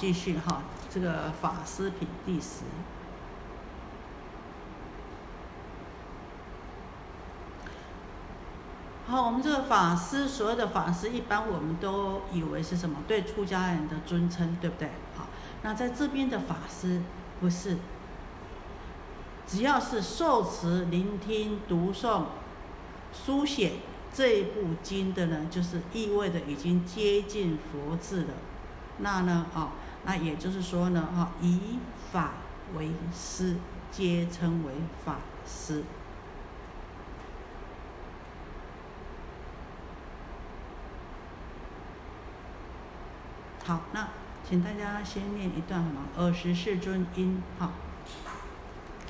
继续哈，这个法师品第十。好，我们这个法师，所有的法师，一般我们都以为是什么？对出家人的尊称，对不对？好，那在这边的法师不是，只要是受持、聆听、读诵、书写这一部经的呢，就是意味着已经接近佛智了。那呢，啊，那也就是说呢，哈，以法为师，皆称为法师。好，那请大家先念一段嘛，二十世尊因，好。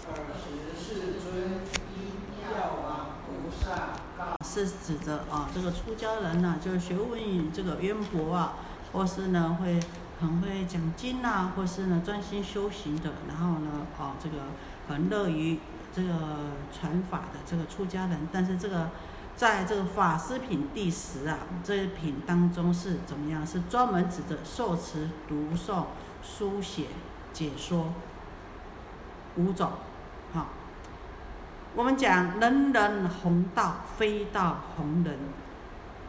二十世尊因药王菩萨。是指着啊，这个出家人呢，就是学问这个渊博啊，或是呢会很会讲经呐，或是呢专心修行的，然后呢，哦，这个很乐于这个传法的这个出家人，但是这个。在这个法师品第十啊，这一品当中是怎么样？是专门指着受持、读诵、书写、解说五种。好，我们讲人人弘道，非道弘人。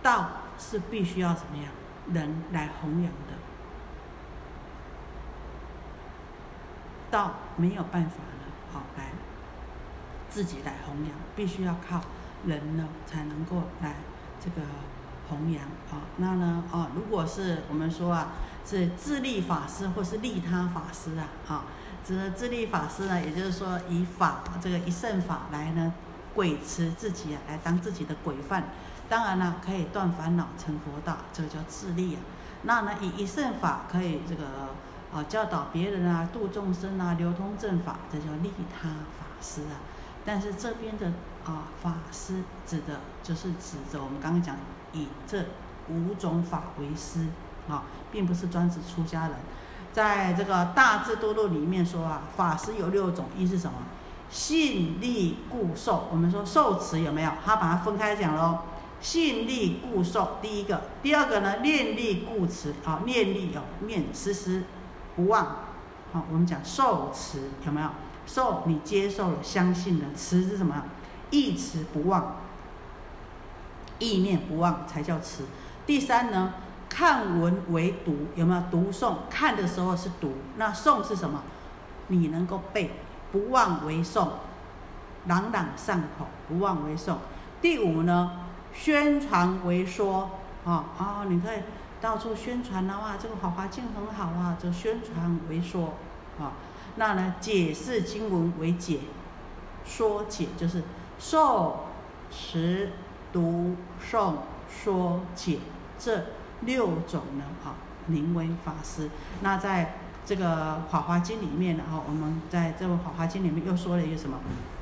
道是必须要怎么样？人来弘扬的。道没有办法了，好来自己来弘扬，必须要靠。人呢才能够来这个弘扬啊，那呢哦，如果是我们说啊，是自利法师或是利他法师啊，啊，这自利法师呢，也就是说以法这个一圣法来呢，鬼持自己啊，来当自己的鬼犯，当然了，可以断烦恼成佛道，这个叫自利啊。那呢，以一圣法可以这个啊教导别人啊，度众生啊，流通正法，这叫利他法师啊。但是这边的啊法师指的就是指着我们刚刚讲以这五种法为师啊，并不是专指出家人。在这个大智多录里面说啊，法师有六种，一是什么？信力固受。我们说受持有没有？他把它分开讲喽。信力固受，第一个，第二个呢？念力固持啊，念力哦，念思思不忘。好，我们讲受持有没有？受你接受了，相信了，持是什么？意持不忘，意念不忘才叫持。第三呢，看文为读，有没有读诵？看的时候是读，那诵是什么？你能够背，不忘为诵，朗朗上口，不忘为诵。第五呢，宣传为说，啊啊，你可以到处宣传的话，这个《法华经》很好啊，就宣传为说，啊。那呢？解释经文为解，说解就是受持读诵说解这六种呢，哈，名为法师。那在这个《法华经》里面呢，哈，我们在这个《法华经》里面又说了一个什么？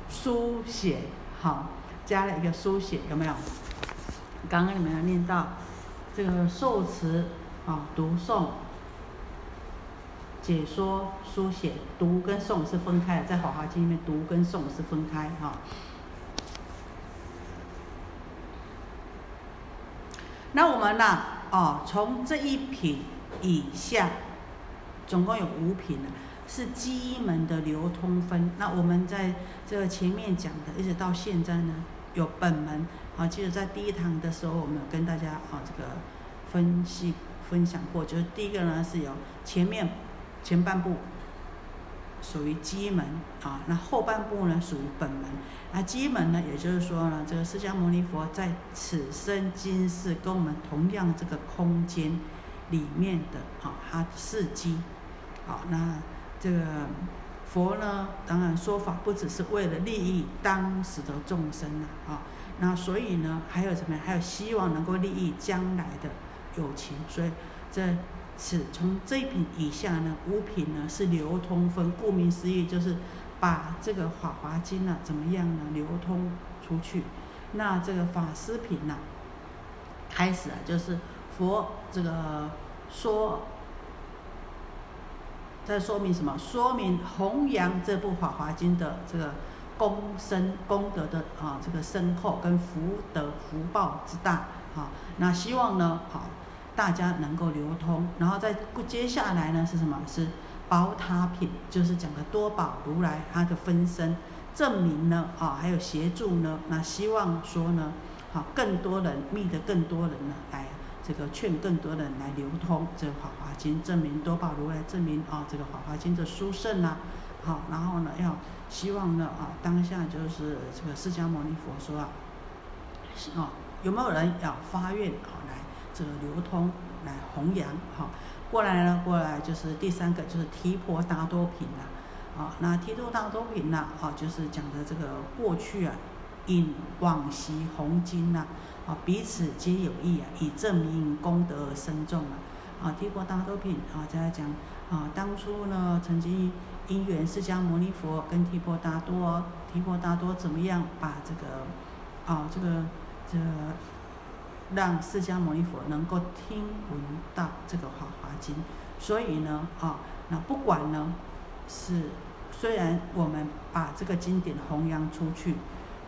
书写，好，加了一个书写，有没有？刚刚你们有念到这个受持啊，读诵。解说、书写、读跟诵是分开的，在《法华经》里面，读跟诵是分开哈。那我们呢？哦，从这一品以下，总共有五品呢，是机门的流通分。那我们在这前面讲的，一直到现在呢，有本门。啊，记得在第一堂的时候，我们有跟大家啊这个分析分享过，就是第一个呢是有前面。前半部属于基门啊，那后半部呢属于本门。那基门呢，也就是说呢，这个释迦牟尼佛在此生今世跟我们同样这个空间里面的啊，他是基。好，那这个佛呢，当然说法不只是为了利益当时的众生了啊，那所以呢，还有什么？还有希望能够利益将来的友情，所以这。此从这一品以下呢，五品呢是流通分，顾名思义就是把这个法华经呢怎么样呢流通出去。那这个法师品呢，开始啊就是佛这个说，在说明什么？说明弘扬这部法华经的这个功深功德的啊这个深厚跟福德福报之大啊。那希望呢好。大家能够流通。然后再接下来呢是什么？是宝塔品，就是讲的多宝如来他的分身，证明呢啊，还有协助呢，那希望说呢，好更多人密的更多人呢来这个劝更多人来流通这个《法华经》，证明多宝如来证明啊这个《法华经》的殊胜呐。好，然后呢要希望呢啊当下就是这个释迦牟尼佛说啊，哦有没有人要发愿啊来这个流通来弘扬哈？过来呢过来就是第三个就是提婆达多品呐，啊那提婆达多品呐啊就是讲的这个过去啊引往昔弘经呐啊彼此皆有益啊以证明功德而深重啊啊提婆达多品啊再来讲啊当初呢曾经。因缘释迦牟尼佛跟提婆达多，提婆达多怎么样把这个，啊，这个，这，让释迦牟尼佛能够听闻到这个《法华经》，所以呢，啊，那不管呢，是虽然我们把这个经典弘扬出去，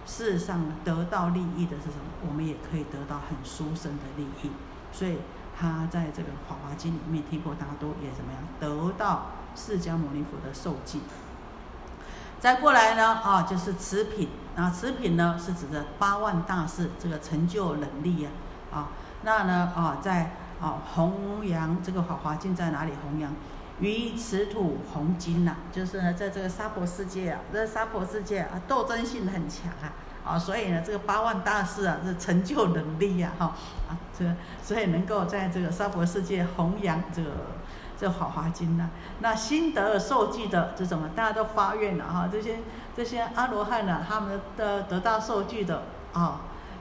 事实上得到利益的是什么？我们也可以得到很殊胜的利益，所以他在这个《法华经》里面，提婆达多也怎么样得到？释迦牟尼佛的受记，再过来呢啊，就是持品。啊，持品呢是指的八万大士这个成就能力啊啊，那呢啊在啊弘扬这个法华经在哪里弘扬？于此土弘经呐，就是呢在这个娑婆世界啊，这娑婆世界啊斗争性很强啊。啊，所以呢这个八万大士啊是成就能力呀哈。啊这所以能够在这个娑婆世界弘扬这个。这《法华经》呢，那心得受记的这什么？大家都发愿了哈，这些这些阿罗汉呢，他们的得到受记的啊，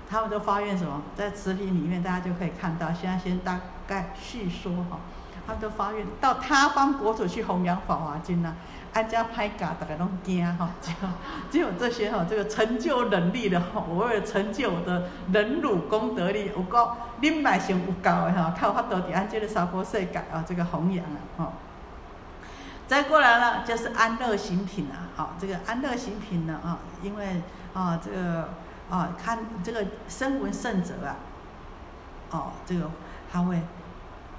他们都发愿什么？在词品里面大家就可以看到。现在先大概叙说哈，他们都发愿到他方国土去弘扬《法华经》呢。安家拍嘎，大家拢惊吼，只有只有这些吼，这个成就能力的吼，我为了成就我的忍辱功德力，有够恁百姓有够的吼，靠法度伫安这个娑婆世界啊，这个弘扬啊，吼。再过来了就是安乐行品啊，好，这个安乐行品呢啊，因为啊这个啊看这个声闻圣者啊，哦这个他会。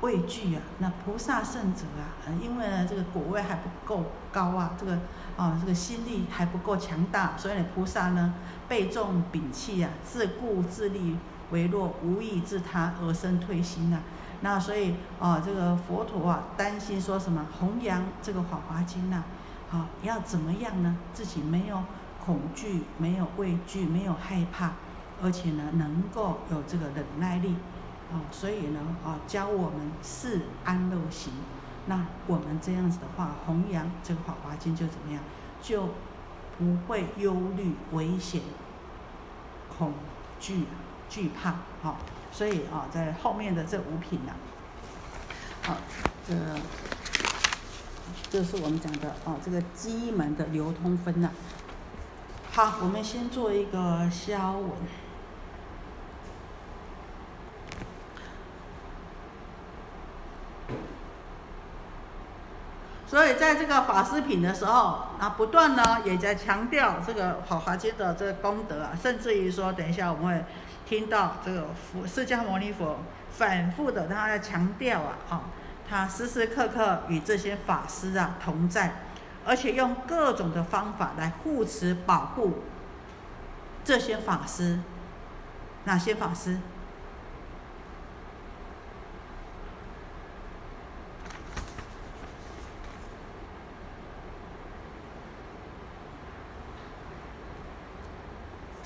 畏惧啊，那菩萨圣者啊，因为呢这个果位还不够高啊，这个啊这个心力还不够强大，所以呢菩萨呢背重摒弃啊，自顾自立为弱，无益自他而生退心呐。那所以啊这个佛陀啊担心说什么弘扬这个《法华经》呐，啊要怎么样呢？自己没有恐惧，没有畏惧，没有害怕，而且呢能够有这个忍耐力。哦，所以呢，啊，教我们是安乐行，那我们这样子的话，弘扬这个《法华经》就怎么样，就不会忧虑、危险、恐惧、惧怕。好，所以啊，在后面的这五品呢，好，这这是我们讲的啊，这个机门的流通分呐。好，我们先做一个消文。所以在这个法师品的时候，啊，不断呢也在强调这个《法华经》的这个功德啊，甚至于说，等一下我们会听到这个佛释迦牟尼佛反复的他在强调啊，啊，他时时刻刻与这些法师啊同在，而且用各种的方法来护持保护这些法师，哪些法师？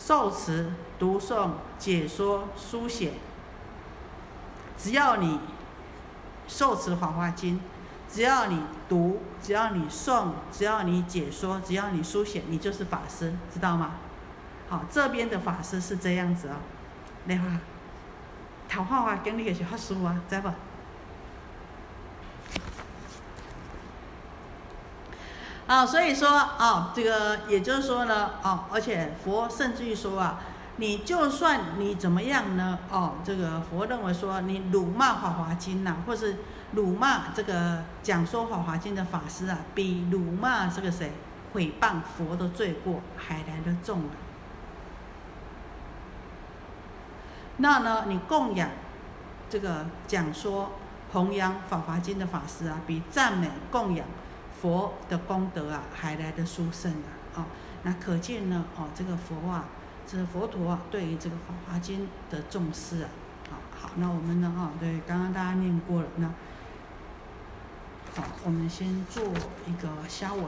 受持、读诵、解说、书写，只要你受持《法华经》，只要你读，只要你诵，只要你解说，只要你书写，你就是法师，知道吗？好，这边的法师是这样子哦。你话，头画画经》你也是法师啊，知不？啊，所以说啊，这个也就是说呢，哦，而且佛甚至于说啊，你就算你怎么样呢，哦，这个佛认为说你辱骂《法华经》呐，或是辱骂这个讲说《法华经》的法师啊，比辱骂这个谁毁谤佛的罪过还来得重啊。那呢，你供养这个讲说弘扬《法华经》的法师啊，比赞美供养佛的功德啊还来的殊胜啊！哦，那可见呢，哦，这个佛啊，这佛陀啊，对于这个《法华经》的重视啊，好好，那我们呢，哦，对，刚刚大家念过了，那好，我们先做一个消文。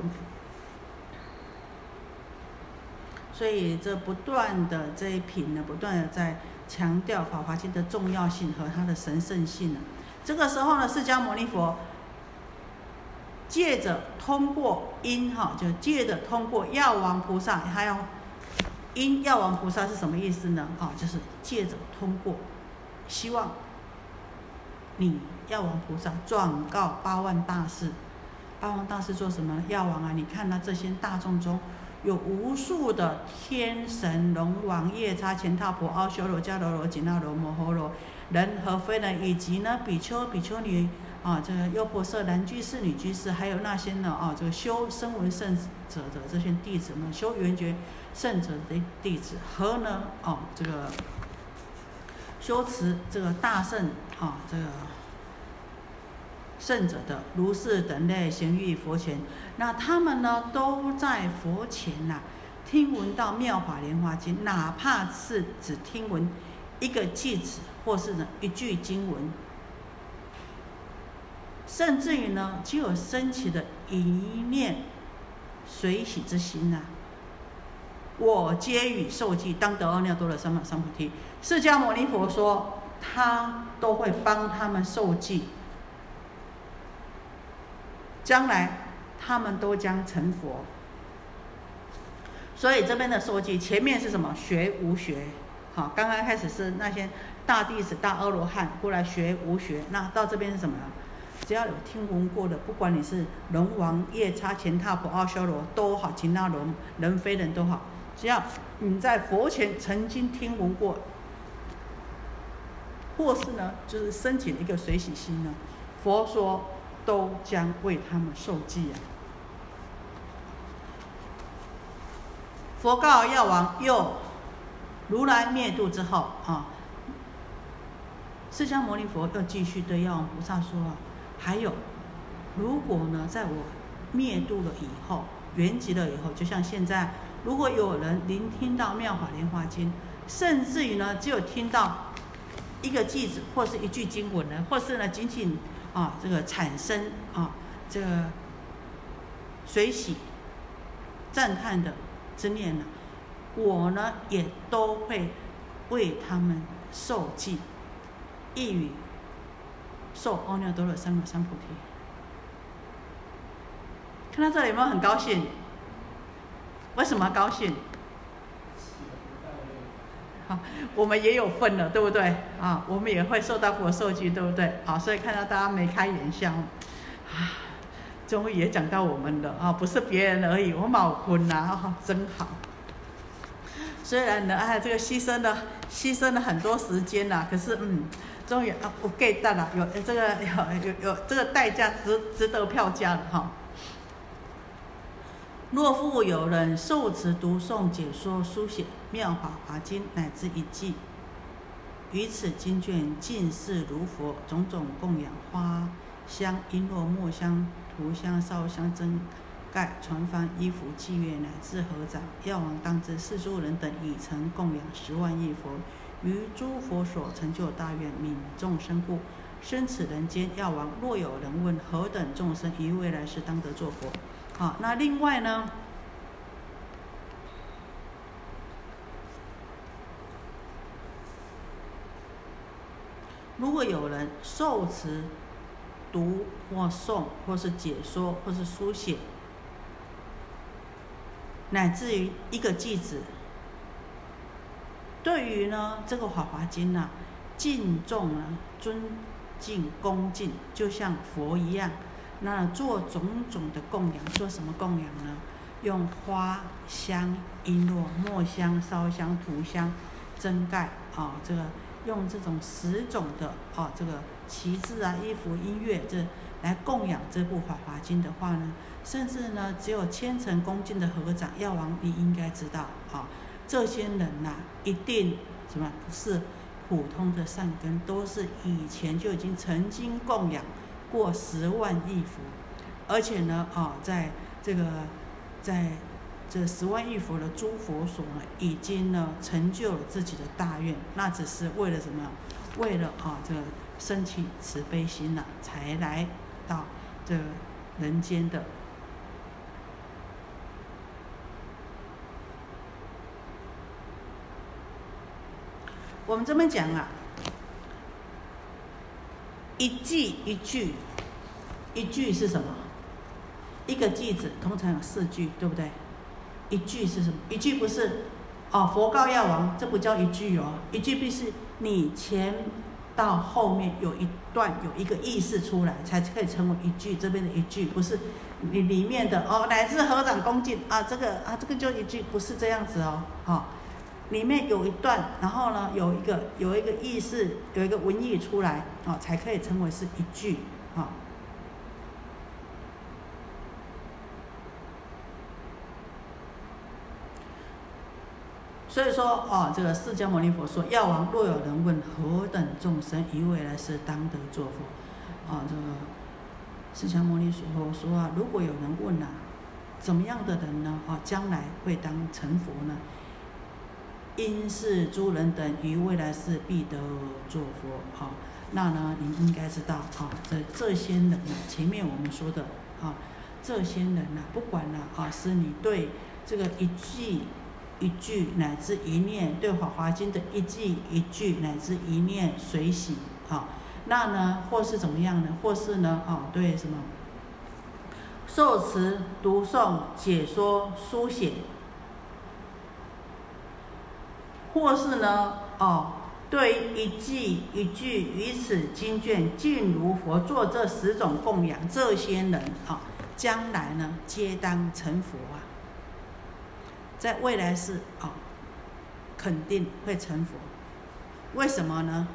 所以这不断的这一品呢，不断的在强调《法华经》的重要性和它的神圣性呢。这个时候呢，释迦牟尼佛借着通过因哈，就借着通过药王菩萨，还有因药王菩萨是什么意思呢？啊，就是借着通过，希望你药王菩萨转告八万大士。八万大士做什么？药王啊，你看到这些大众中。有无数的天神、龙王、夜叉、乾闼婆、阿修罗、迦罗罗、紧那罗、摩诃罗、人和非人，以及呢比丘、比丘尼啊，这个优婆塞男居士、女居士，还有那些呢啊，这个修声闻圣者的这些弟子们，修圆觉圣者的弟子，和呢哦这个修持这个大圣啊这个。圣者的如是等类行于佛前，那他们呢都在佛前呐，听闻到妙法莲华经，哪怕是只听闻一个句子，或是呢一句经文，甚至于呢，就有升起的一念随喜之心呐，我皆与受记，当得阿耨多罗三藐三菩提。释迦牟尼佛说，他都会帮他们受记。将来他们都将成佛，所以这边的受记前面是什么？学无学，好，刚刚开始是那些大弟子、大阿罗汉过来学无学，那到这边是什么？只要有听闻过的，不管你是龙王、夜叉、乾闼婆、阿修罗都好，其他龙人非人都好，只要你在佛前曾经听闻过，或是呢，就是升起一个随喜心呢，佛说。都将为他们受记啊！佛告药王：又如来灭度之后啊，释迦牟尼佛又继续对药王菩萨说：啊，还有，如果呢，在我灭度了以后，圆寂了以后，就像现在，如果有人聆听到妙法莲华经，甚至于呢，只有听到一个句子或是一句经文呢，或是呢，仅仅。啊，这个产生啊，这个随喜赞叹的之念呢，我呢也都会为他们受记，一语受阿耨多罗三藐三菩提。看到这里有没有很高兴？为什么高兴？好，我们也有份了，对不对？啊，我们也会受到佛受记，对不对？好，所以看到大家眉开眼笑，啊，终于也讲到我们了啊，不是别人而已，我卯婚呐，真好。虽然呢，哎，这个牺牲了，牺牲了很多时间呐，可是嗯，终于啊，我 get 到了，有这个有有有这个代价值值得票价了哈。若复有人受持、读诵、解说、书写《妙法华经》乃至一记，于此经卷尽是如佛种种供养花香、璎珞、墨香、涂香、烧香、真盖、传幡、衣服、祭乐乃至合掌，药王当知世诸人等已曾供养十万亿佛，于诸佛所成就大愿，悯众生故，生此人间。药王若有人问何等众生于未来世当得作佛？好，那另外呢？如果有人受持、读或诵，或是解说，或是书写，乃至于一个句子，对于呢这个《法华经》呢，敬重呢，尊敬、恭敬，就像佛一样。那做种种的供养，做什么供养呢？用花香、璎珞、墨香、烧香、涂香、真盖啊，这个用这种十种的啊，这个旗帜啊、衣服、音乐这来供养这部《法华经》的话呢，甚至呢，只有虔诚恭敬的合掌，药王你应该知道啊，这些人呐，一定什么不是普通的善根，都是以前就已经曾经供养过十万亿佛，而且呢，啊，在这个在这十万亿佛的诸佛所呢，已经呢成就了自己的大愿，那只是为了什么？为了啊，这个升起慈悲心呐，才来到这人间的。我们这么讲啊，一句一句，一句是什么？一个句子通常有四句，对不对？一句是什么？一句不是哦，佛告药王，这不叫一句哦，一句必是你前到后面有一段有一个意思出来，才可以成为一句。这边的一句不是你里面的哦，乃至合掌恭敬啊，这个啊，这个就一句，不是这样子哦，好。里面有一段，然后呢，有一个有一个意思，有一个文意出来，啊，才可以称为是一句，啊。所以说，哦，这个释迦牟尼佛说：“药王若有人问何等众生于未来世当得作佛？”啊，这个释迦牟尼佛说啊，如果有人问啊，怎么样的人呢？啊，将来会当成佛呢？因是诸人等于未来世必得作佛啊，那呢，您应该知道啊，这这些人呢，前面我们说的啊，这些人呢，不管呢啊，是你对这个一句一句乃至一念，对《法华经》的一句一句乃至一念随喜啊，那呢，或是怎么样呢？或是呢啊，对什么受持、读诵、解说、书写。或是呢，哦，对一句一句于此经卷尽如佛做这十种供养，这些人啊，将来呢，皆当成佛啊，在未来世啊，肯定会成佛。为什么呢？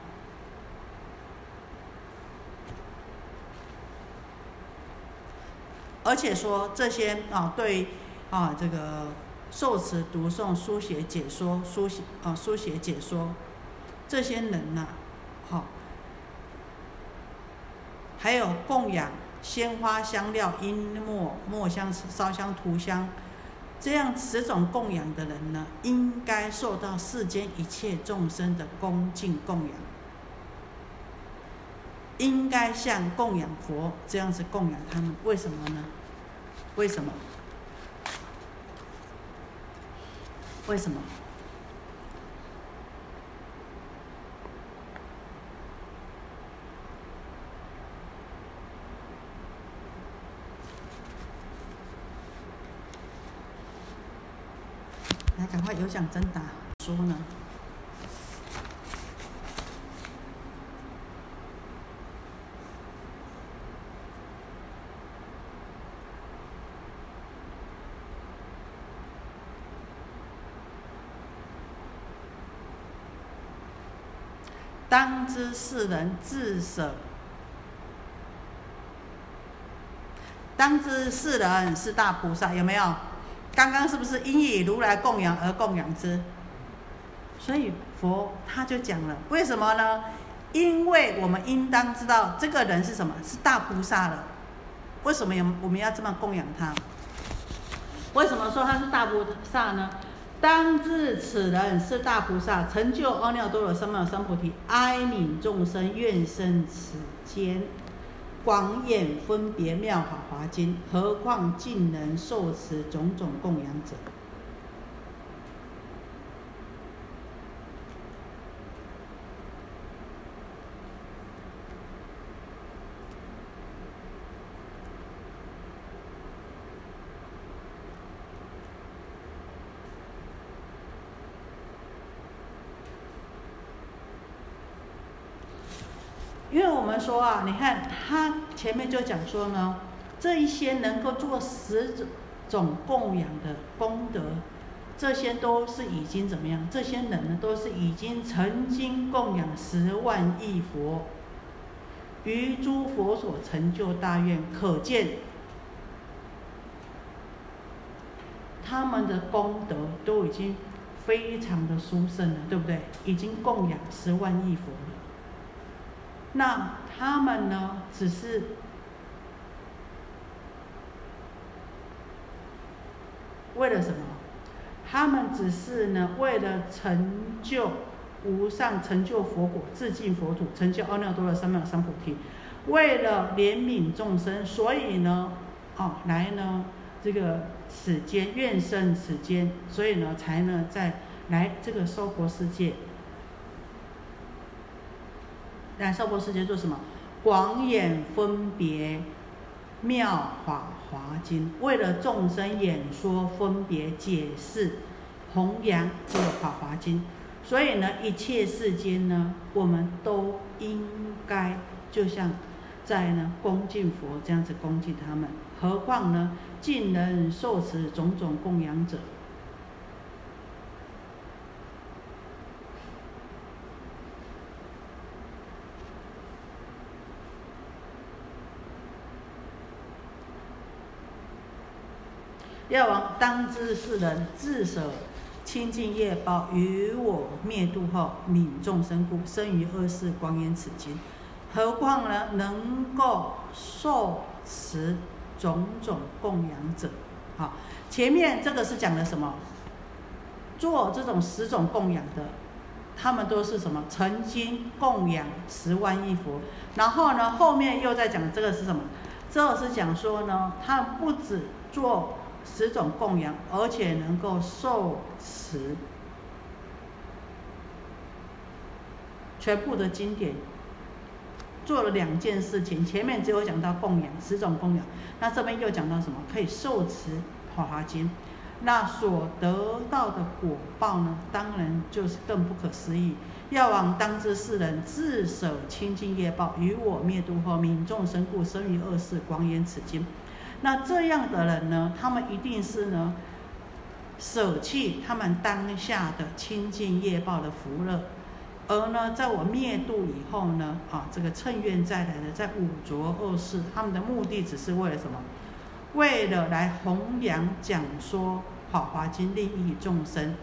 而且说这些啊，对啊，这个。受持、读诵、书写、解说、书写啊，书写、解说，这些人呐，好，还有供养鲜花、香料、璎珞、墨香、烧香、涂香，这样十种供养的人呢，应该受到世间一切众生的恭敬供养，应该像供养佛这样子供养他们。为什么呢？为什么？为什么？来，赶快有奖征答，说呢？当知世人自舍，当知世人是大菩萨，有没有？刚刚是不是因以如来供养而供养之？所以佛他就讲了，为什么呢？因为我们应当知道这个人是什么，是大菩萨了。为什么有我们要这么供养他？为什么说他是大菩萨呢？当知此人是大菩萨，成就阿耨多罗三藐三菩提，哀悯众生，愿生此间，广演分别妙法华经，何况尽能受持种种供养者？说啊，你看他前面就讲说呢，这一些能够做十种供养的功德，这些都是已经怎么样？这些人呢，都是已经曾经供养十万亿佛，于诸佛所成就大愿，可见他们的功德都已经非常的殊胜了，对不对？已经供养十万亿佛了。那他们呢，只是为了什么？他们只是呢，为了成就无上成就佛果，自尽佛土，成就阿耨多罗三藐三菩提。为了怜悯众生，所以呢，哦，来呢，这个此间愿生此间，所以呢，才呢，在来这个娑婆世界，来娑婆世界做什么？广演分别妙法华经，为了众生演说分别解释弘扬这个法华经，所以呢，一切世间呢，我们都应该就像。在呢，恭敬佛这样子恭敬他们，何况呢，尽能受持种种供养者。药王当知世人自舍清净业报，于我灭度后，悯众生故，生于恶世，光阴此经。何况呢，能够受持种种供养者，好，前面这个是讲的什么？做这种十种供养的，他们都是什么？曾经供养十万亿佛。然后呢，后面又在讲这个是什么？这是讲说呢，他不止做十种供养，而且能够受持全部的经典。做了两件事情，前面只有讲到供养十种供养，那这边又讲到什么？可以受持《华华经》，那所得到的果报呢？当然就是更不可思议。药王当知世人自舍清净业报，于我灭度后，民众生故，生于恶世，广演此经。那这样的人呢？他们一定是呢，舍弃他们当下的清净业报的福乐。而呢，在我灭度以后呢，啊，这个趁愿再来的，在五浊恶世，他们的目的只是为了什么？为了来弘扬讲说《法华经》，利益众生。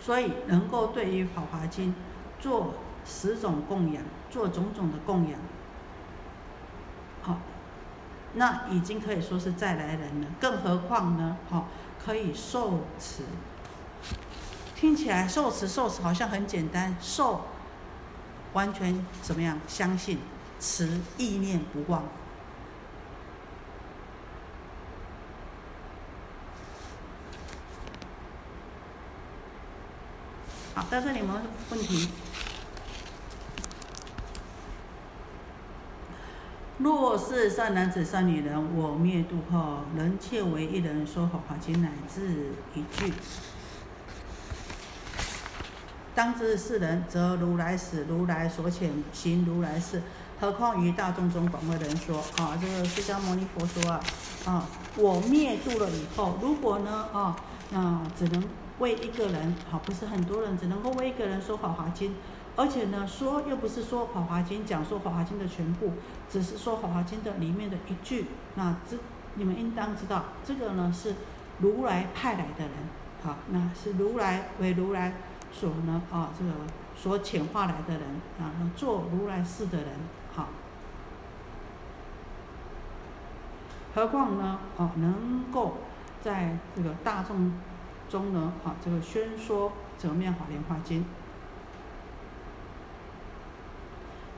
所以，能够对于《法华经》做十种供养，做种种的供养，好，那已经可以说是再来人了。更何况呢？好。可以受持，听起来受持受持好像很简单，受完全怎么样？相信持意念不忘。好，到这里有没问题？若是善男子、善女人，我灭度后，能切为一人说《法华经》乃至一句，当知是人，则如来死，如来所遣行如来事，何况于大众中广为人说？啊，这个释迦牟尼佛说啊，啊，我灭度了以后，如果呢，啊，那只能为一个人，好，不是很多人，只能够为一个人说《法华经》。而且呢，说又不是说《法华经》讲说《法华经》的全部，只是说《法华经》的里面的一句。那这你们应当知道，这个呢是如来派来的人，好，那是如来为如来所呢啊这个所遣化来的人啊，做如来事的人，好。何况呢，哦，能够在这个大众中呢，啊，这个宣说《么样法莲华经》。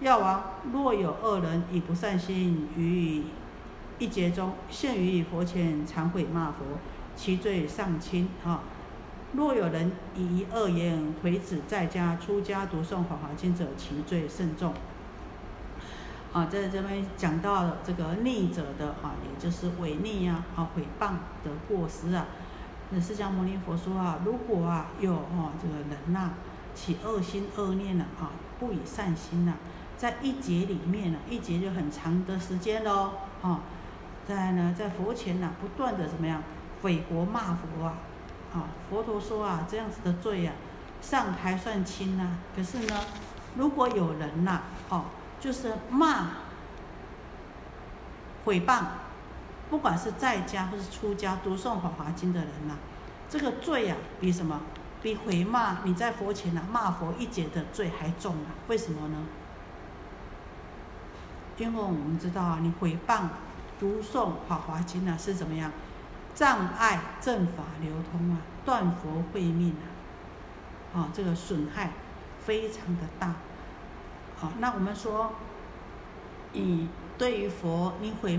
药王若有恶人以不善心于一劫中现于佛前忏悔骂佛，其罪尚轻。哈，若有人以恶言毁止在家出家读诵法华经者，其罪甚重。啊，在这边讲到了这个逆者的啊，也就是违逆呀、啊毁谤的过失啊。那释迦牟尼佛说啊，如果啊有啊这个人呐起恶心恶念了啊，不以善心呐。在一节里面呢，一节就很长的时间喽，啊，在呢，在佛前呢，不断的怎么样，毁佛骂佛啊，啊，佛陀说啊，这样子的罪呀，尚还算轻呐。可是呢，如果有人呐，哦，就是骂、毁谤不管是在家或是出家读诵《法华经》的人呐，这个罪啊，比什么？比毁骂你在佛前呐骂佛一劫的罪还重啊？为什么呢？因为我们知道啊，你诽谤读诵《法华经》呢是怎么样？障碍正法流通啊，断佛慧命啊，啊，这个损害非常的大。好，那我们说，你对于佛，你毁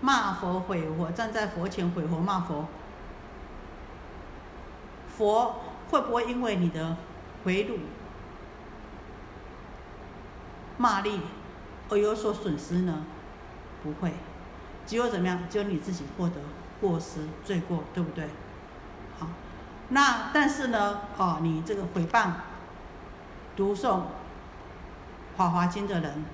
骂佛毁佛，站在佛前毁佛骂佛，佛会不会因为你的回辱、骂力而有所损失呢？不会，只有怎么样？只有你自己获得过失、罪过，对不对？好，那但是呢，哦，你这个诽谤、读诵。《法华经》的人，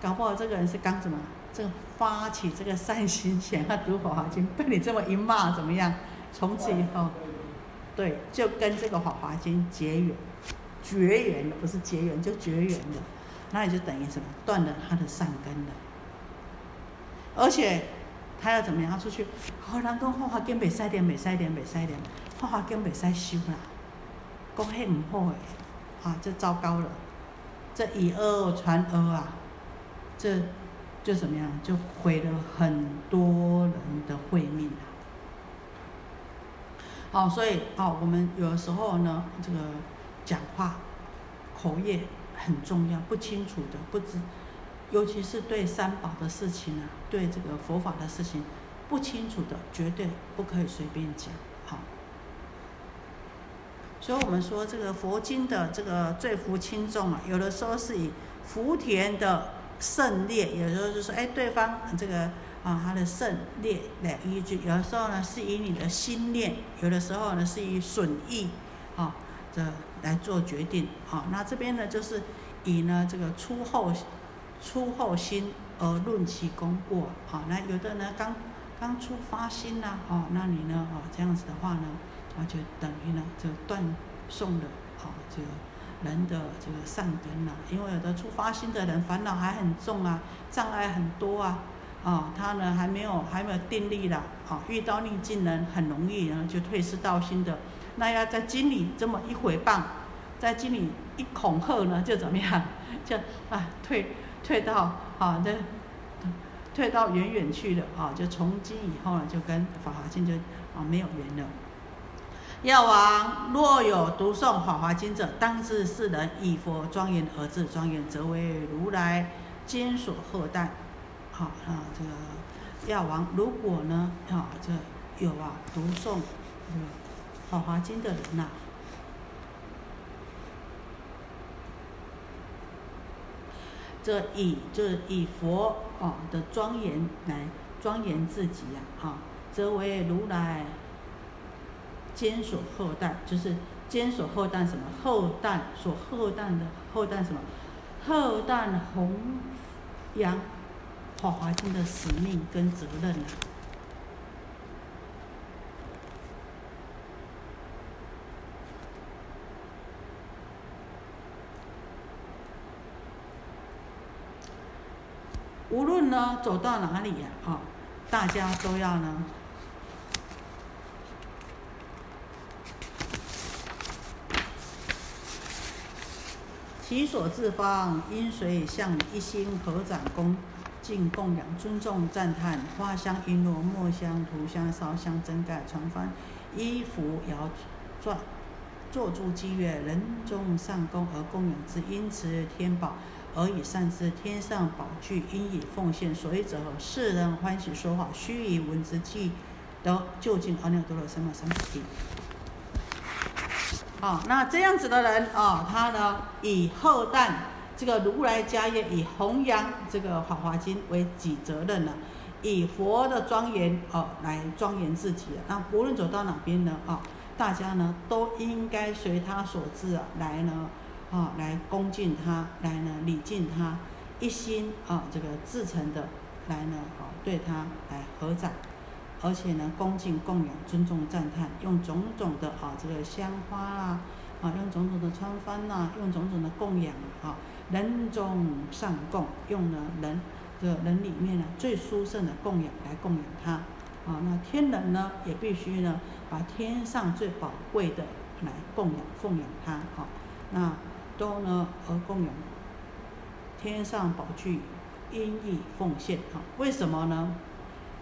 搞不好这个人是刚什么？这个发起这个善心，想要读《法华经》，被你这么一骂，怎么样？从此以后，对，就跟这个《法华经》结缘，绝缘的，不是结缘，就绝缘的。那也就等于什么？断了他的善根了。而且他要怎么样？他出去，好人讲《法华经》袂使点，袂使点，袂使点，《法华经》袂使修啦，讲迄唔好诶，啊，就糟糕了。这以讹传讹啊，这就怎么样？就毁了很多人的慧命啊！好，所以哦，我们有的时候呢，这个讲话口业很重要，不清楚的不知，尤其是对三宝的事情啊，对这个佛法的事情不清楚的，绝对不可以随便讲。好。所以我们说这个佛经的这个罪福轻重啊，有的时候是以福田的胜劣，有的时候就说哎对方这个啊他的胜劣来依据，有的时候呢是以你的心念，有的时候呢是以损益啊这来做决定好。那这边呢就是以呢这个出后出后心而论其功过好。那有的呢刚刚出发心呐，哦那你呢哦这样子的话呢。啊，就等于呢，就断送了哦，这个人的这个善根了。因为有的出发心的人烦恼还很重啊，障碍很多啊，啊，他呢还没有还没有定力了，啊，遇到逆境呢很容易呢就退失道心的。那要在经里这么一回谤，在经里一恐吓呢，就怎么样？就啊退退到啊这退到远远去了啊，就从今以后呢，就跟法华经就啊没有缘了。药王若有读诵《法华经》者，当知是人以佛庄严而自庄严，则为如来坚所贺诞。好啊，这个药王如果呢，啊，这有啊读诵这个《法华经》的人呐，这以就是以佛啊的庄严来庄严自己呀，啊，则为如来。坚守后代，就是坚守后代什么？后代所后代的后代什么？后代弘扬《华华经》的使命跟责任啊！无论呢走到哪里呀，啊，大家都要呢。其所自方，因随向一心合掌恭敬供养，尊重赞叹，花香璎珞、墨香、涂香、烧香、真盖、传幡、衣服、摇转，作诸伎乐，人众上供而供养之。因此天宝而以善之，天上宝具应以奉献。所以者，世人欢喜说法，须以闻之记得究竟阿耨多罗三藐三菩提。啊，那这样子的人啊，他呢以后代这个如来家业，以弘扬这个《法华经》为己责任了，以佛的庄严哦来庄严自己。那无论走到哪边呢，啊，大家呢都应该随他所至啊来呢，啊来恭敬他，来呢礼敬他，一心啊这个至诚的来呢，啊对他来合掌。而且呢，恭敬供养、尊重赞叹，用种种的啊这个香花啊，啊用种种的穿幡呐，用种种的供养啊，人中上供，用呢人这个人里面呢最殊胜的供养来供养他，啊，那天人呢也必须呢把天上最宝贵的来供养奉养他，啊，那都呢而供养天上宝具，因意奉献，啊，为什么呢？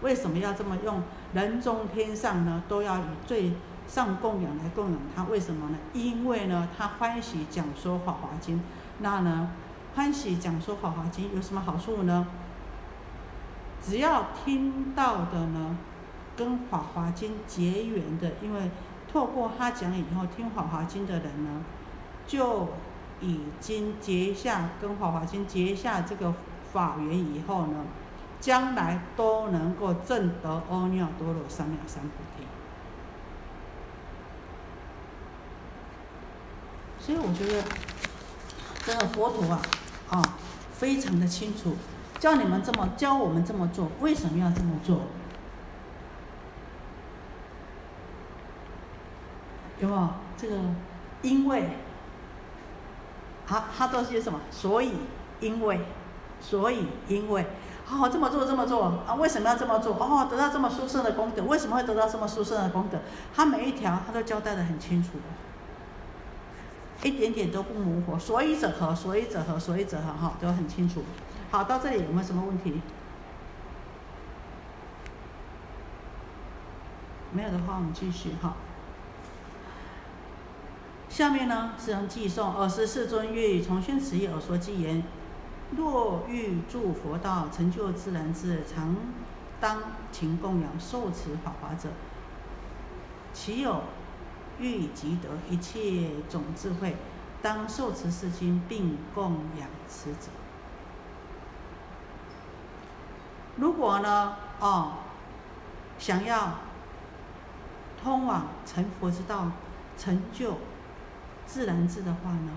为什么要这么用人中天上呢？都要以最上供养来供养他？为什么呢？因为呢他欢喜讲说法华经，那呢欢喜讲说法华经有什么好处呢？只要听到的呢，跟《法华经》结缘的，因为透过他讲以后，听《法华经》的人呢，就已经结下跟《法华经》结下这个法缘以后呢，将来都能够证得阿耨多罗三藐三菩提。所以我觉得，这个佛陀啊，啊，非常的清楚。教你们这么教我们这么做，为什么要这么做？有没有这个？因为，好，他都是什么？所以，因为，所以，因为，好，这么做，这么做啊？为什么要这么做？哦，得到这么殊胜的功德，为什么会得到这么殊胜的功德？他每一条他都交代的很清楚的，一点点都不模糊。所以者何？所以者何？所以者何？哈，都很清楚。好，到这里有没有什么问题？没有的话，我们继续哈。下面呢是人寄诵：尔时世尊欲重宣此意而说偈言：若欲助佛道，成就自然智，常当勤供养受持法华者，其有欲即得一切种智慧，当受持是经，并供养此者。如果呢，哦，想要通往成佛之道、成就自然智的话呢，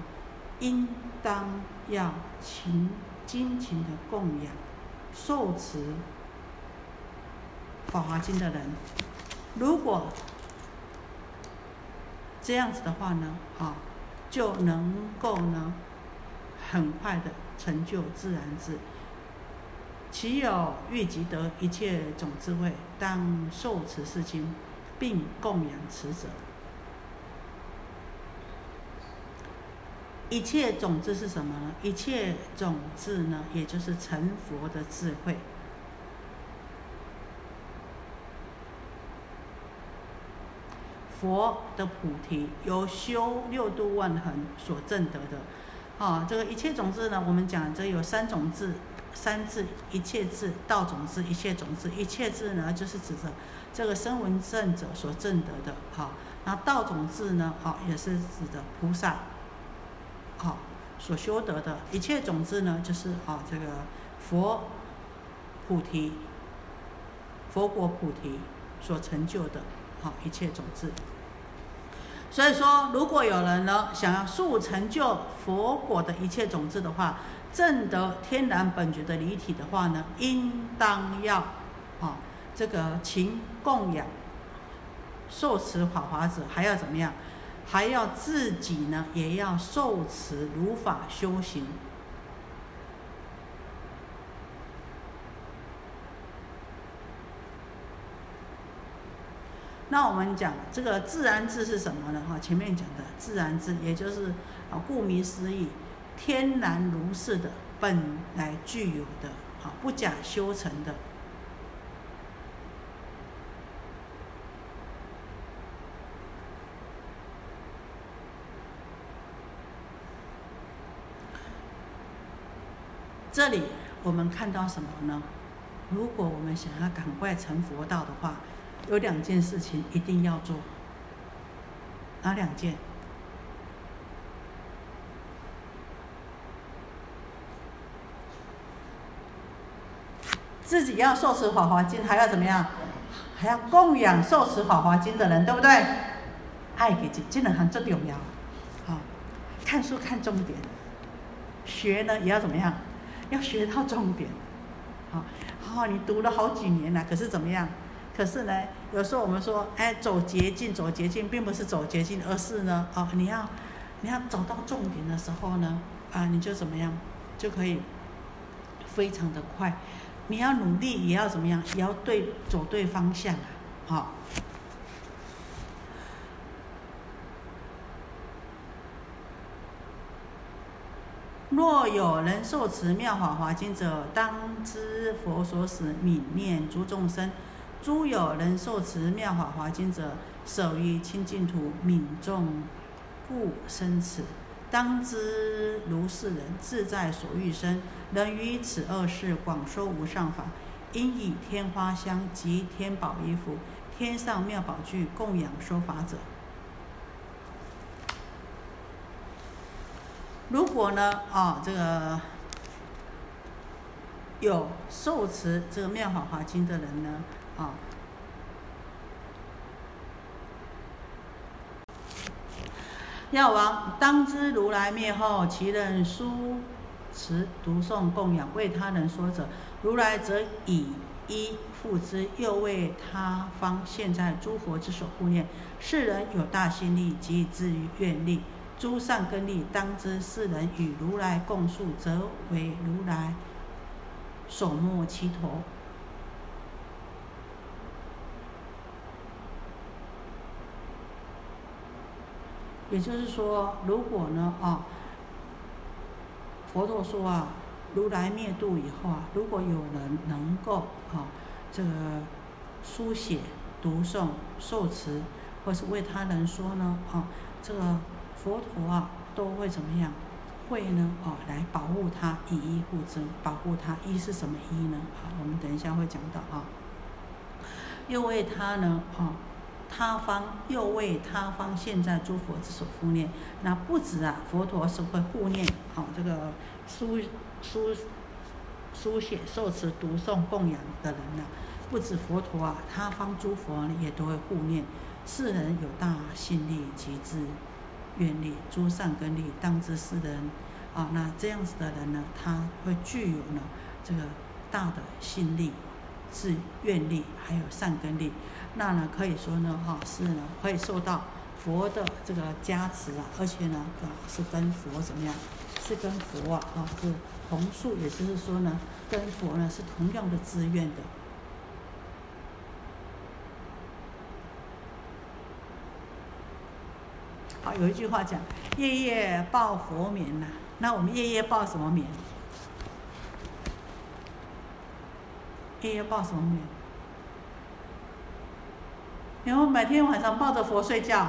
应当要勤精勤的供养、受持《法华经》的人。如果这样子的话呢，啊，就能够呢，很快的成就自然智。其有欲即得一切种智慧，当受持是经，并供养持者。一切种子是什么呢？一切种子呢，也就是成佛的智慧。佛的菩提，由修六度万恒所证得的。啊，这个一切种子呢，我们讲这有三种智。三字一切字，道种子一切种子，一切字呢，就是指着这个声闻圣者所证得的，好，那道种子呢，好，也是指的菩萨，好，所修得的一切种子呢，就是啊，这个佛菩提，佛果菩提所成就的，好，一切种子。所以说，如果有人呢，想要速成就佛果的一切种子的话，证得天然本觉的离体的话呢，应当要啊这个勤供养、受持法华者，还要怎么样？还要自己呢，也要受持如法修行。那我们讲这个自然智是什么呢？哈，前面讲的自然智，也就是啊，顾名思义。天然如是的本来具有的，啊，不假修成的。这里我们看到什么呢？如果我们想要赶快成佛道的话，有两件事情一定要做。哪两件？自己要受持《法华经》，还要怎么样？还要供养受持《法华经》的人，对不对？爱给这这两行最重要。好，看书看重点，学呢也要怎么样？要学到重点。好，好，你读了好几年了，可是怎么样？可是呢，有时候我们说，哎，走捷径，走捷径，并不是走捷径，而是呢，哦，你要，你要走到重点的时候呢，啊，你就怎么样，就可以。非常的快。你要努力，也要怎么样？也要对走对方向啊！好。若有人受持妙法华经者，当知佛所使泯念诸众生。诸有人受持妙法华经者，守于清净土，泯众故生此。当知如是人自在所欲生，能于此二世广说无上法，应以天花香及天宝衣服、天上妙宝具供养说法者。如果呢，啊，这个有受持这个妙法华经的人呢，啊，药王当知如来灭后，其人书持读诵供养为他人说者，如来则以一复之，又为他方现在诸佛之所护念。世人有大心力，及至于愿力。诸善根力，当知世人与如来共述，则为如来所莫其头。也就是说，如果呢啊，佛陀说啊，如来灭度以后啊，如果有人能够啊，这个书写、读诵、受持，或是为他人说呢啊，这个。佛陀啊，都会怎么样？会呢？哦，来保护他，以一护之，保护他。一是什么一呢？好，我们等一下会讲到啊。又为他呢？哦，他方又为他方现在诸佛之所护念。那不止啊，佛陀是会护念，哦，这个书书书写、受持、读诵、供养的人呢，不止佛陀啊，他方诸佛也都会护念。世人有大信力，极致。愿力诸善根力，当知是人啊，那这样子的人呢，他会具有呢这个大的心力、是愿力，还有善根力，那呢可以说呢，哈是呢会受到佛的这个加持啊，而且呢，啊是跟佛怎么样？是跟佛啊，啊是同数，也就是说呢，跟佛呢是同样的资愿的。好，有一句话讲“夜夜报佛眠”呐，那我们夜夜报什么眠？夜夜报什么眠？然后每天晚上抱着佛睡觉，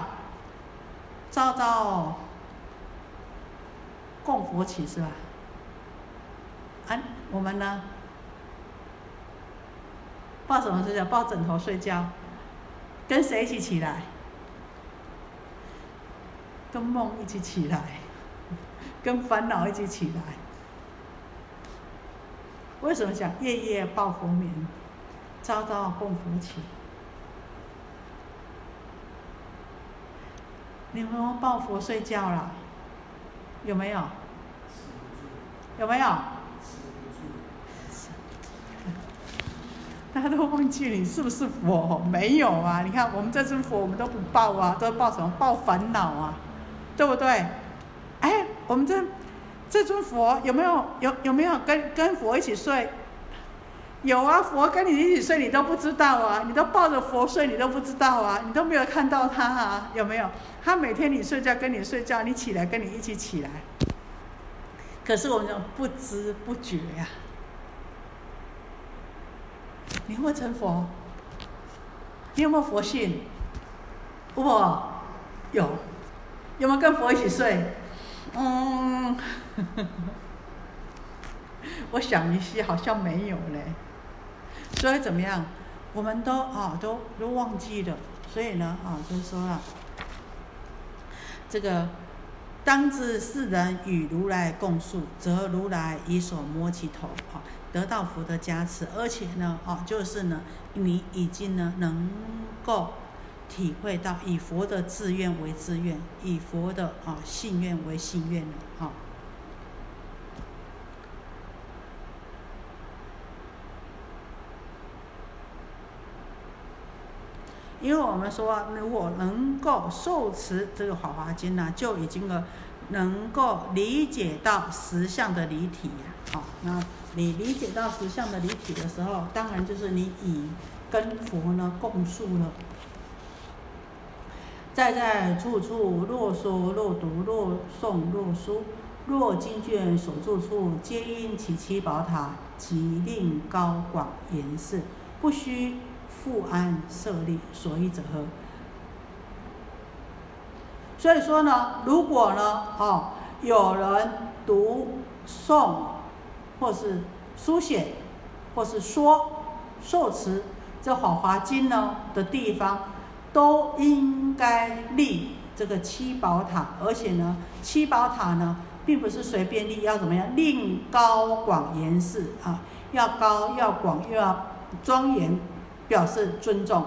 朝朝供佛起是吧？啊，我们呢？抱什么睡觉？抱枕头睡觉，跟谁一起起来？跟梦一起起来，跟烦恼一起起来。为什么讲夜夜抱佛眠，朝朝供佛起？你们抱佛睡觉了？有没有？有没有？大家都忘记你是不是佛？没有啊！你看我们这尊佛，我们都不抱啊，都抱什么？抱烦恼啊！对不对？哎，我们这这尊佛有没有有有没有跟跟佛一起睡？有啊，佛跟你一起睡，你都不知道啊，你都抱着佛睡，你都不知道啊，你都没有看到他啊，有没有？他每天你睡觉跟你睡觉，你起来跟你一起起来。可是我们不知不觉呀，你会成佛？你有没有佛性？我有。有没有跟佛一起睡？嗯，我想一些好像没有嘞。所以怎么样？我们都啊都都忘记了。所以呢啊，就说啊，这个当知世人与如来共宿，则如来以手摸其头啊，得到佛的加持，而且呢啊，就是呢，你已经呢能够。体会到以佛的自愿为自愿，以佛的啊信愿为信愿了哈。因为我们说，如果能够受持这个《法华经》呢，就已经了能够理解到实相的离体呀。好，那你理解到实相的离体的时候，当然就是你以跟佛呢共述了。在在处处，若说若读，若诵若书，若经卷所住处，皆因其七宝塔，即令高广严饰，不须复安设立，所以者何？所以说呢，如果呢，哦，有人读诵，或是书写，或是说受持这《法华经》呢的地方。都应该立这个七宝塔，而且呢，七宝塔呢，并不是随便立，要怎么样？令高广严饰啊，要高要广又要庄严，表示尊重，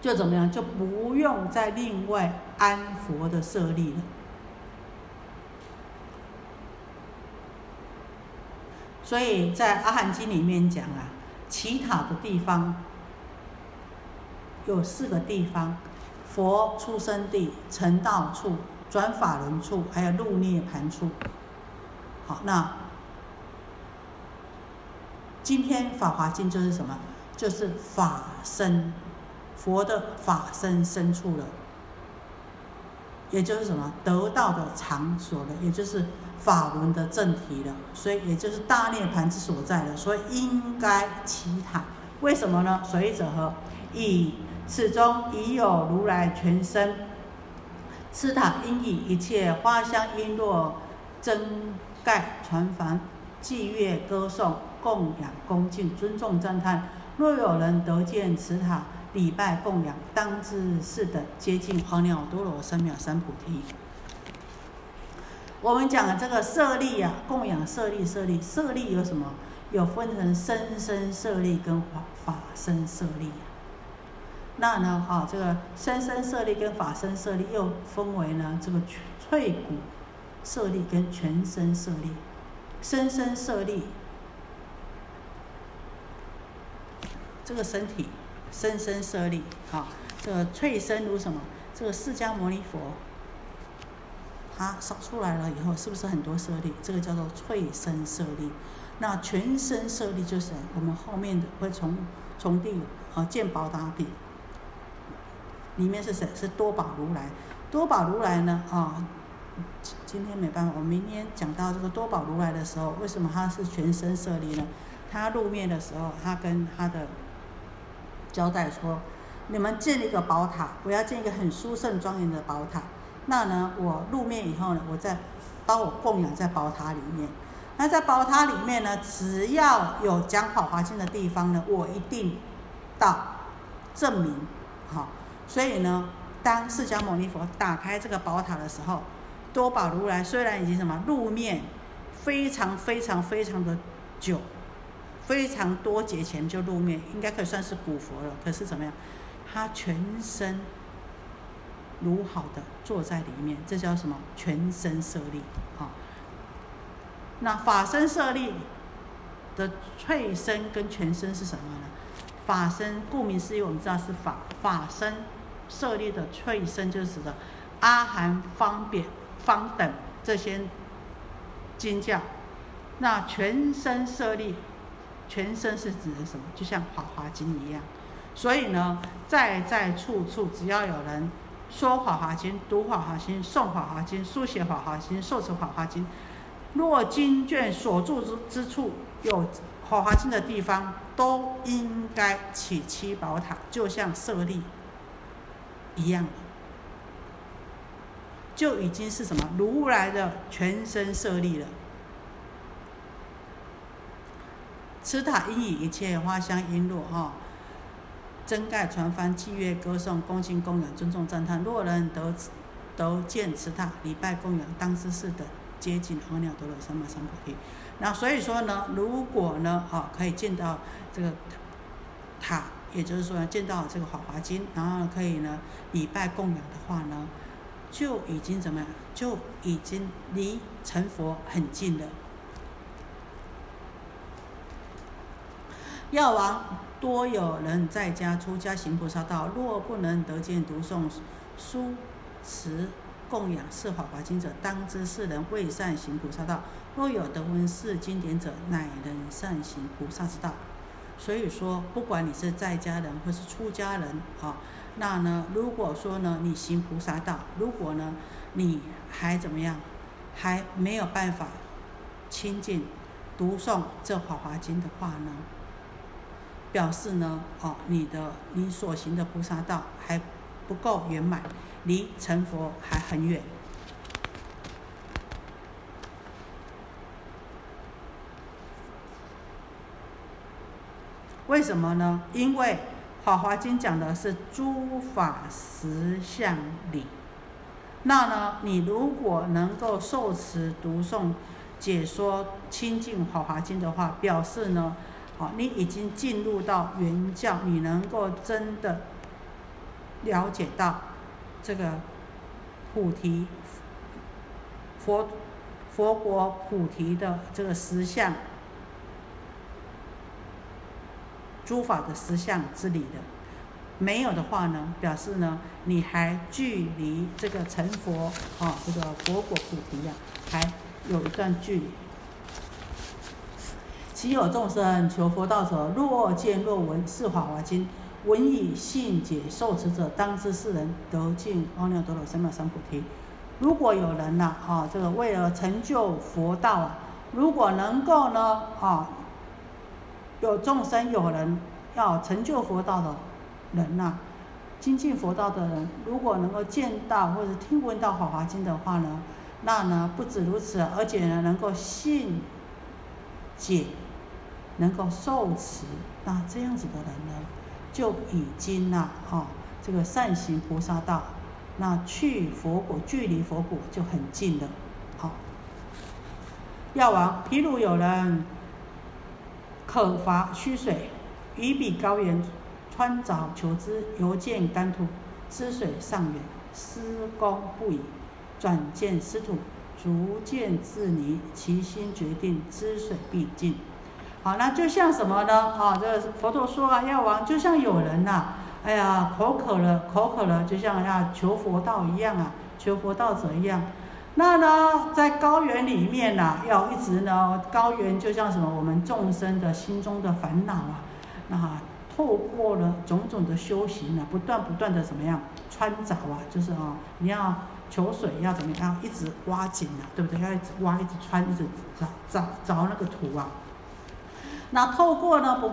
就怎么样？就不用再另外安佛的设立了。所以在《阿含经》里面讲啊。其他的地方有四个地方：佛出生地、成道处、转法轮处，还有入涅盘处。好，那今天《法华经》就是什么？就是法身，佛的法身深处了，也就是什么得道的场所了，也就是。法轮的正题了，所以也就是大涅盘之所在了，所以应该祈塔。为什么呢？所以者何？以此中已有如来全身，此塔应以一切花香璎珞、珍盖传房、祭乐歌颂、供养恭敬、尊重赞叹。若有人得见此塔，礼拜供养，当知是等接近阿耨多罗三藐三菩提。我们讲的这个舍利呀，供养舍利，舍利，舍利有什么？有分成生生舍利跟法法身舍利。那呢，哈，这个生生舍利跟法身舍利又分为呢，这个脆骨舍利跟全身舍利。生生舍利，这个身体生生舍利，好，这个脆身如什么？这个释迦牟尼佛。它扫出来了以后，是不是很多舍利？这个叫做脆身舍利。那全身舍利就是我们后面的会从从地啊见宝塔比，里面是谁？是多宝如来。多宝如来呢啊，今天没办法，我明天讲到这个多宝如来的时候，为什么他是全身舍利呢？他入面的时候，他跟他的交代说：你们建一个宝塔，我要建一个很殊胜庄严的宝塔。那呢，我入面以后呢，我再把我供养在宝塔里面。那在宝塔里面呢，只要有讲《法华经》的地方呢，我一定到证明。好，所以呢，当释迦牟尼佛打开这个宝塔的时候，多宝如来虽然已经什么入面非常非常非常的久，非常多节前就露面，应该可以算是古佛了。可是怎么样，他全身。如好的坐在里面，这叫什么？全身舍利啊。那法身舍利的脆身跟全身是什么呢？法身顾名思义，我们知道是法法身舍利的脆身，就是指的阿含、方便、方等这些经教。那全身舍利，全身是指的什么？就像《法华经》一样。所以呢，在在处处，只要有人。说《法华经》，读《法华经》，诵《法华经》，书写《法华经》，受持《法华经》。若经卷所住之之处有《法华经》的地方，都应该起七宝塔，就像舍利一样，就已经是什么如来的全身舍利了。此塔应以一切花香璎珞，哈。真盖传翻祭乐歌颂恭敬供养尊重赞叹若人得得见此塔礼拜供养当知是等接近阿耨多罗三藐三菩提。那所以说呢，如果呢，哦可以见到这个塔，也就是说见到这个法华经，然后可以呢礼拜供养的话呢，就已经怎么样？就已经离成佛很近了。药王。多有人在家出家行菩萨道，若不能得见读诵书持供养是法华经者，当知是人未善行菩萨道；若有得闻是经典者，乃能善行菩萨之道。所以说，不管你是在家人或是出家人，啊，那呢，如果说呢，你行菩萨道，如果呢，你还怎么样，还没有办法亲近读诵这《法华经》的话呢，表示呢，哦，你的你所行的菩萨道还不够圆满，离成佛还很远。为什么呢？因为《法华经》讲的是诸法实相理。那呢，你如果能够受持、读诵、解说、亲近《法华经》的话，表示呢，你已经进入到原教，你能够真的了解到这个菩提佛佛国菩提的这个实相。诸法的实相之理的，没有的话呢，表示呢，你还距离这个成佛啊，这个佛果菩提呀，还有一段距离。其有众生求佛道者，若见若闻是法华经，闻以信解受持者，当知是人得尽阿耨多罗三藐三菩提。如果有人呐，啊，这个为了成就佛道啊，如果能够呢，啊。有众生，有人要成就佛道的人呐，精进佛道的人，如果能够见到或者听闻到《法华经》的话呢，那呢不止如此，而且呢能够信解，能够受持，那这样子的人呢，就已经呐，哦，这个善行菩萨道，那去佛果，距离佛果就很近了。好，药王，譬如有人。可伐虚水，于彼高原穿凿求之，犹见干土，滋水尚远，施功不已，转见湿土，逐渐自泥，其心决定，滋水必尽。好，那就像什么呢？啊，这佛陀说啊，药王就像有人呐，哎呀，口渴了，口渴了，就像要求佛道一样啊，求佛道者一样。那呢，在高原里面呢，要一直呢，高原就像什么，我们众生的心中的烦恼啊，那透过了种种的修行呢，不断不断的怎么样穿凿啊，就是啊，你要求水要怎么样，一直挖井啊，对不对？要一直挖，一直穿，一直凿凿凿那个土啊。那透过呢不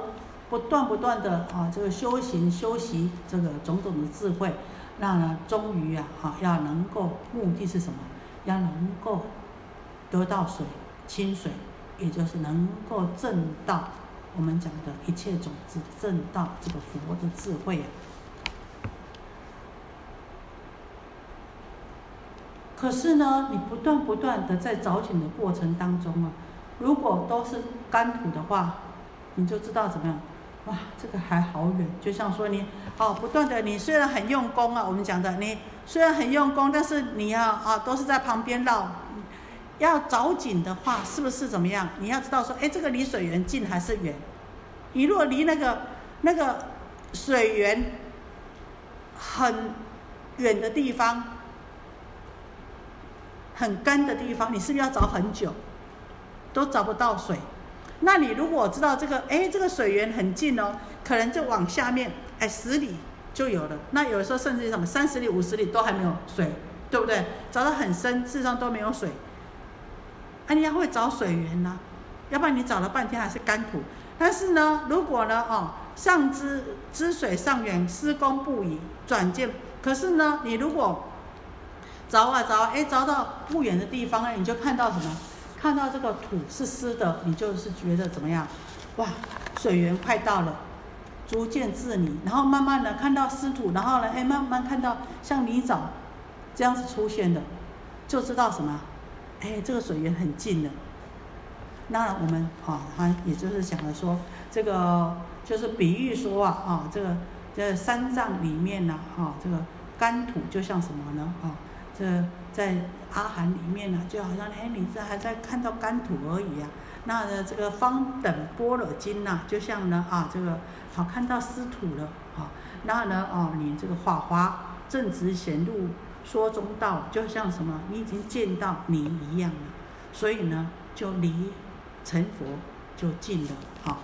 不断不断的啊，这个修行修习这个种种的智慧，那呢，终于啊，啊，要能够目的是什么？要能够得到水清水，也就是能够证到我们讲的一切种子，证到这个佛的智慧啊。可是呢，你不断不断的在找井的过程当中啊，如果都是干土的话，你就知道怎么样。哇，这个还好远，就像说你，哦，不断的，你虽然很用功啊，我们讲的，你虽然很用功，但是你要啊，都是在旁边绕，要找井的话，是不是怎么样？你要知道说，哎，这个离水源近还是远？你如果离那个那个水源很远的地方，很干的地方，你是不是要找很久，都找不到水？那你如果知道这个，哎，这个水源很近哦，可能就往下面，哎，十里就有了。那有时候甚至什么三十里、五十里都还没有水，对不对？找得很深，事实上都没有水。哎，你要会找水源呢，要不然你找了半天还是干土。但是呢，如果呢，哦，上知知水上远，施工不已，转见。可是呢，你如果找啊找，哎，找到不远的地方呢，你就看到什么？看到这个土是湿的，你就是觉得怎么样？哇，水源快到了，逐渐治理，然后慢慢的看到湿土，然后呢，哎，慢慢看到像泥沼这样子出现的，就知道什么？哎，这个水源很近了。那我们啊，他也就是讲了说，这个就是比喻说啊，啊，这个这山藏里面呢，啊，这个干土就像什么呢？啊，这。在阿含里面呢，就好像哎，你这还在看到干土而已啊。那呢，这个方等般若经呐，就像呢啊，这个好看到湿土了啊。那呢哦，你这个法华正直显露说中道，就像什么，你已经见到你一样了，所以呢，就离成佛就近了啊。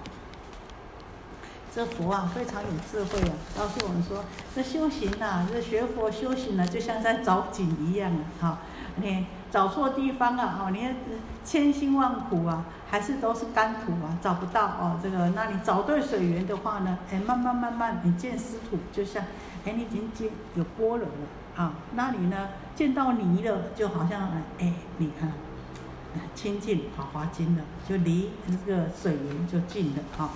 这佛啊，非常有智慧啊，告诉我们说，这修行呐，这学佛修行呢，就像在找井一样啊，哈，你找错地方啊，哦，你千辛万苦啊，还是都是干土啊，找不到哦，这个，那你找对水源的话呢，哎，慢慢慢慢，你见湿土，就像，哎，你已经见有波了了啊，那你呢，见到泥了，就好像，哎，你看，亲近华华经了，就离这个水源就近了啊。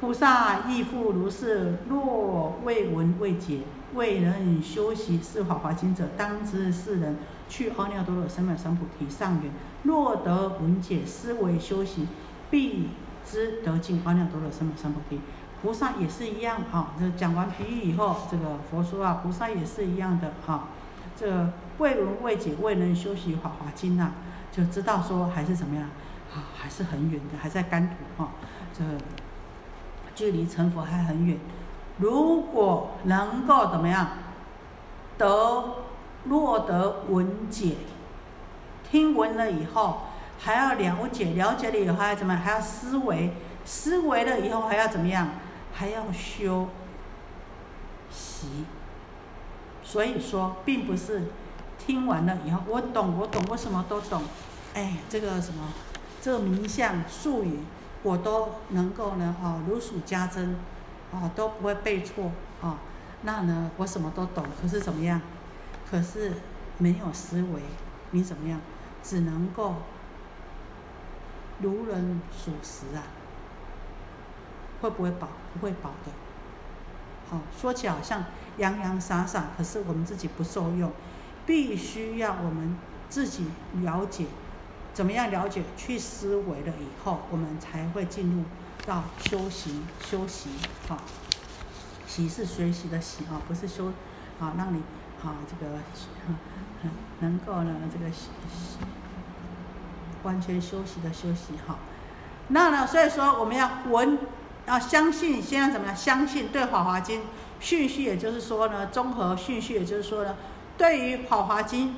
菩萨亦复如是，若未闻未解，未能修习是法华经者，当知是人去阿耨多罗三藐三菩提上缘。若得闻解，思维修习，必知得尽阿耨多罗三藐三菩提。菩萨也是一样啊，这讲完比喻以后，这个佛说啊，菩萨也是一样的啊。这未闻未解，未能修习法华经啊，就知道说还是怎么样啊，还是很远的，还在干土啊，这。距离成佛还很远，如果能够怎么样得若得闻解，听闻了以后还要了解，了解了以后还要怎么样？还要思维，思维了以后还要怎么样？还要修习。所以说，并不是听完了以后我懂，我懂，我什么都懂。哎，这个什么，这个名相术语。我都能够呢，哦，如数家珍，哦，都不会背错，哦，那呢，我什么都懂，可是怎么样？可是没有思维，你怎么样？只能够如人属实啊，会不会饱？不会饱的。哦，说起好像洋洋洒洒，可是我们自己不受用，必须要我们自己了解。怎么样了解、去思维了以后，我们才会进入到修行、修习。哈，习是学习的习啊，不是修啊，让你啊这个能够呢这个完全休息的休息。哈，那呢，所以说我们要闻，要相信，先要怎么样？相信对《法华经》顺序，也就是说呢，综合顺序，也就是说呢，对于《法华经》。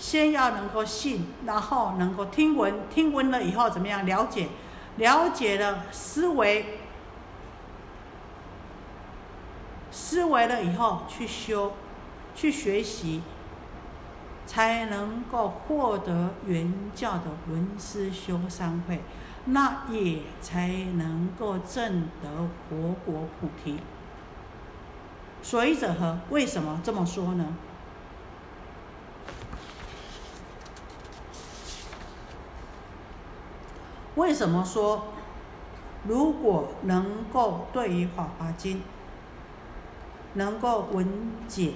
先要能够信，然后能够听闻，听闻了以后怎么样了解？了解了思维，思维了以后去修，去学习，才能够获得原教的文思修三会，那也才能够证得佛果菩提。所以者何？为什么这么说呢？为什么说，如果能够对于《法华经》能够闻解、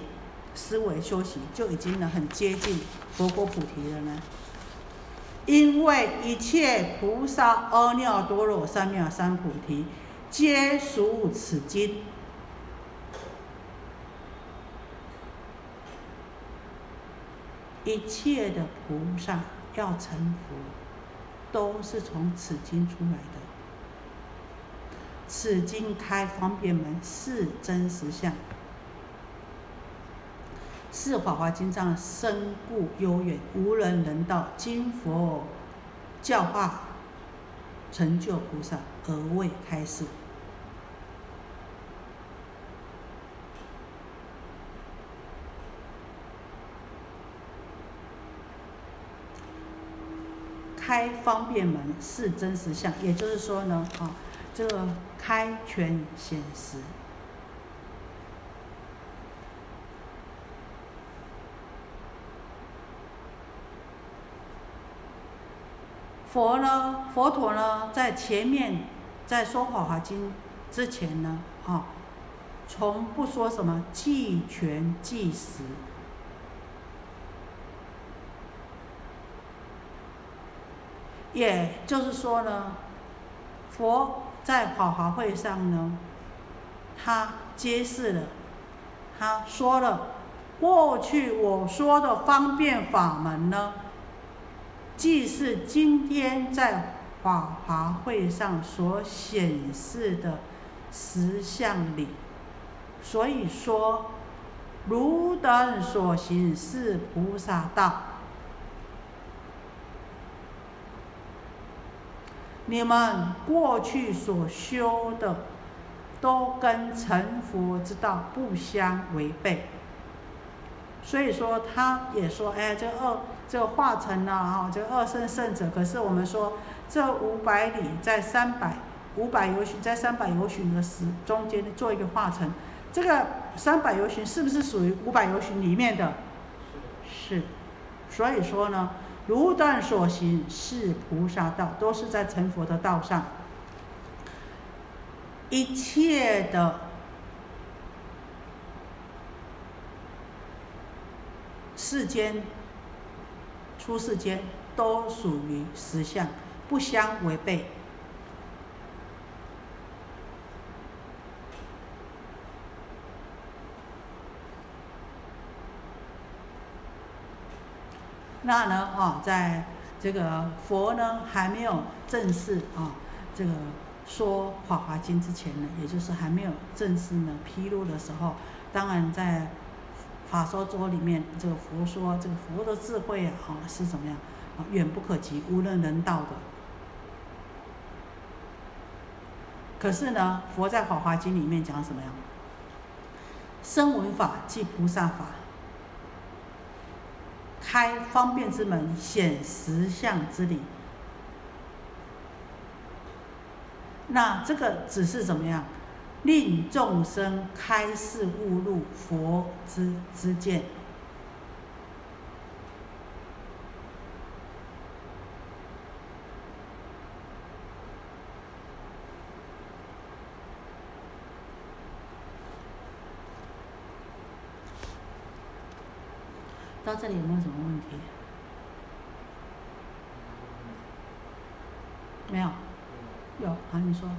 思维、修习，就已经能很接近佛果菩提了呢？因为一切菩萨阿耨多罗三藐三菩提，皆属此经。一切的菩萨要成佛。都是从此经出来的。此经开方便门，是真实相，是法华经藏深故悠远，无人能到。经佛教化成就菩萨，而未开示。开方便门是真实相，也就是说呢，啊，这个开权显实。佛呢，佛陀呢，在前面在说《法华经》之前呢，啊，从不说什么计权计实。也就是说呢，佛在法华会上呢，他揭示了，他说了，过去我说的方便法门呢，既是今天在法华会上所显示的实相理，所以说，汝等所行是菩萨道。你们过去所修的，都跟成佛之道不相违背。所以说，他也说，哎，这二这化成了哈，这二圣圣者。可是我们说，这五百里在三百五百游巡，在三百游巡的时中间做一个化成，这个三百游巡是不是属于五百游巡里面的？是。所以说呢，如断所行是菩萨道，都是在成佛的道上，一切的。世间、出世间都属于实相，不相违背。那呢？啊，在这个佛呢还没有正式啊，这个说《法华经》之前呢，也就是还没有正式呢披露的时候，当然在。法说桌里面，这个佛说，这个佛的智慧啊，是怎么样啊？远不可及，无人能到的。可是呢，佛在《法华经》里面讲什么呀？声闻法即菩萨法，开方便之门，显实相之理。那这个只是怎么样？令众生开示悟入佛之之见。到这里有没有什么问题？没有。有，好，你说。